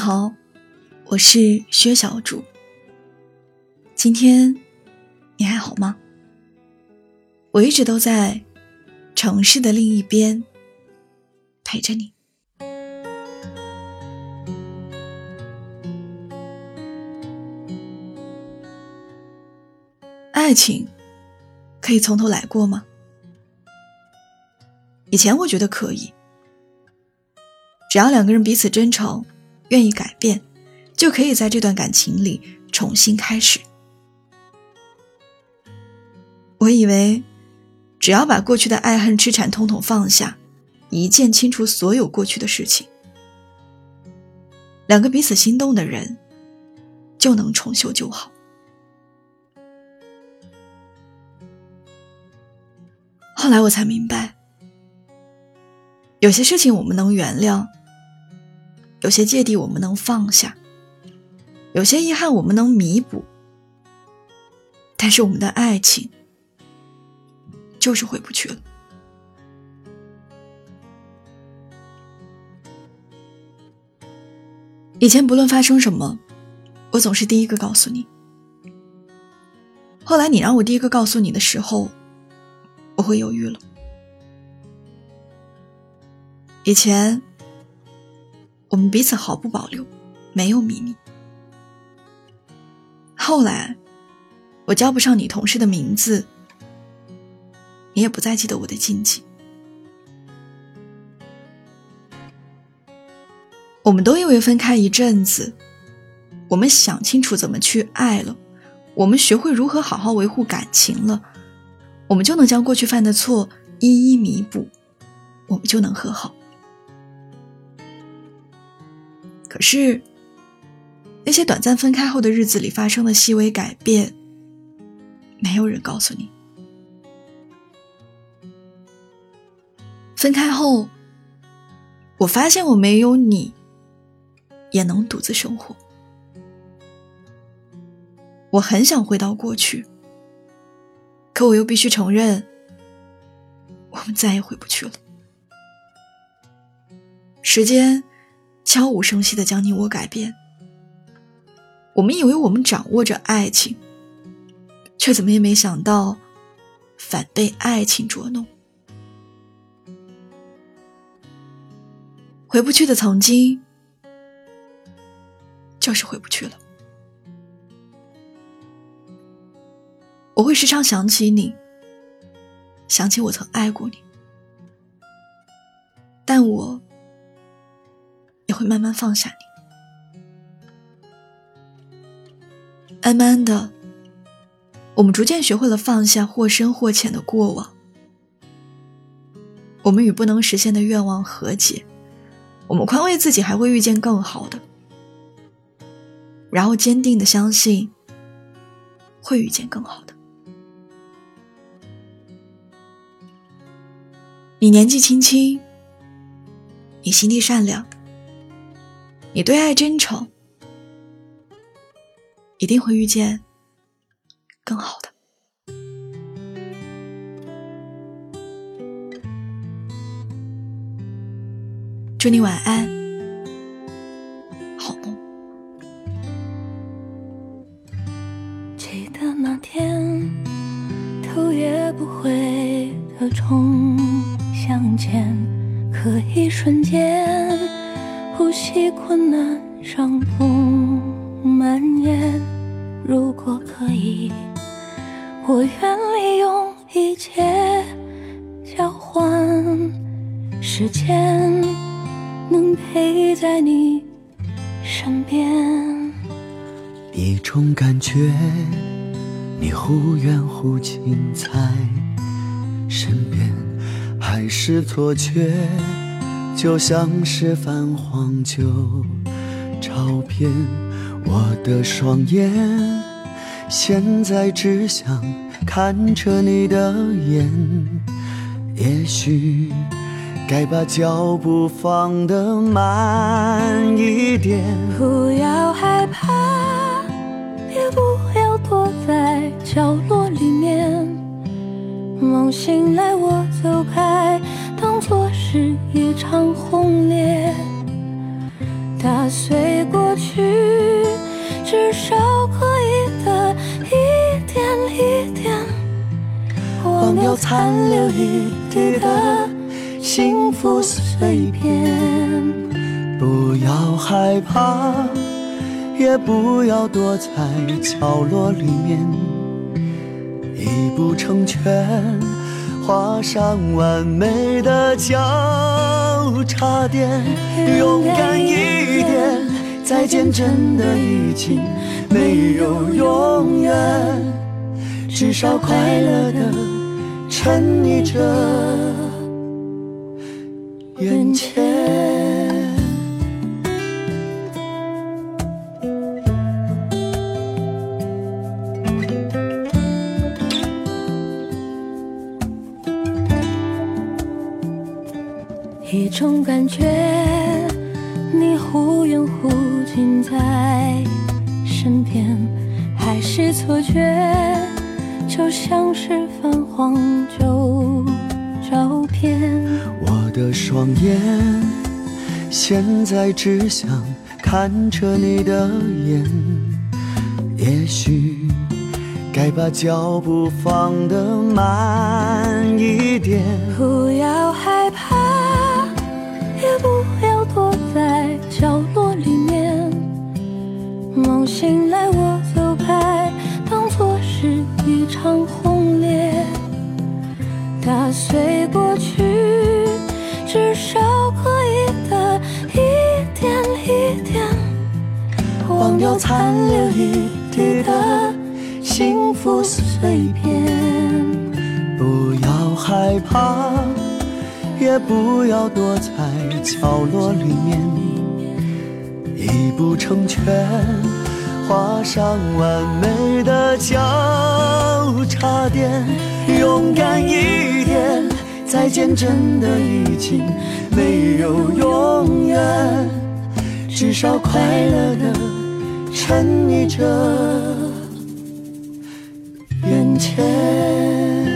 好，我是薛小主。今天你还好吗？我一直都在城市的另一边陪着你。爱情可以从头来过吗？以前我觉得可以，只要两个人彼此真诚。愿意改变，就可以在这段感情里重新开始。我以为，只要把过去的爱恨痴缠统统放下，一键清除所有过去的事情，两个彼此心动的人就能重修旧好。后来我才明白，有些事情我们能原谅。有些芥蒂我们能放下，有些遗憾我们能弥补，但是我们的爱情就是回不去了。以前不论发生什么，我总是第一个告诉你。后来你让我第一个告诉你的时候，我会犹豫了。以前。我们彼此毫不保留，没有秘密。后来，我叫不上你同事的名字，你也不再记得我的禁忌。我们都以为分开一阵子，我们想清楚怎么去爱了，我们学会如何好好维护感情了，我们就能将过去犯的错一一弥补，我们就能和好。可是，那些短暂分开后的日子里发生的细微改变，没有人告诉你。分开后，我发现我没有你，也能独自生活。我很想回到过去，可我又必须承认，我们再也回不去了。时间。悄无声息的将你我改变。我们以为我们掌握着爱情，却怎么也没想到，反被爱情捉弄。回不去的曾经，就是回不去了。我会时常想起你，想起我曾爱过你，但我。会慢慢放下你，慢慢的，我们逐渐学会了放下或深或浅的过往，我们与不能实现的愿望和解，我们宽慰自己还会遇见更好的，然后坚定的相信会遇见更好的。你年纪轻轻，你心地善良。你对爱真诚，一定会遇见更好的。祝你晚安，好梦。记得那天，头也不回的冲向前，可一瞬间。呼吸困难，伤痛蔓延。如果可以，我愿利用一切交换时间，能陪在你身边。一种感觉，你忽远忽近，在身边，还是错觉？就像是泛黄旧照片，我的双眼现在只想看着你的眼。也许该把脚步放得慢一点。不要害怕，也不要躲在角落里面。梦醒来，我走开。当作是一场轰烈，打碎过去，至少可以的一点一点，忘掉残留一地的幸福碎片。不要害怕，也不要躲在角落里面，一步成全，画上完美的交叉点，勇敢一点，再见真的已经没有永远，至少快乐的沉溺着眼前。种感觉，你忽远忽近在身边，还是错觉，就像是泛黄旧照片。我的双眼现在只想看着你的眼，也许该把脚步放得慢一点。不要害怕，至少可以的一点一点，忘掉残留一地的幸福碎片。不要害怕，也不要躲在角落里面，一步成全，画上完美的交叉点。勇敢一点，再见真的已经没有永远，至少快乐的沉溺着眼前。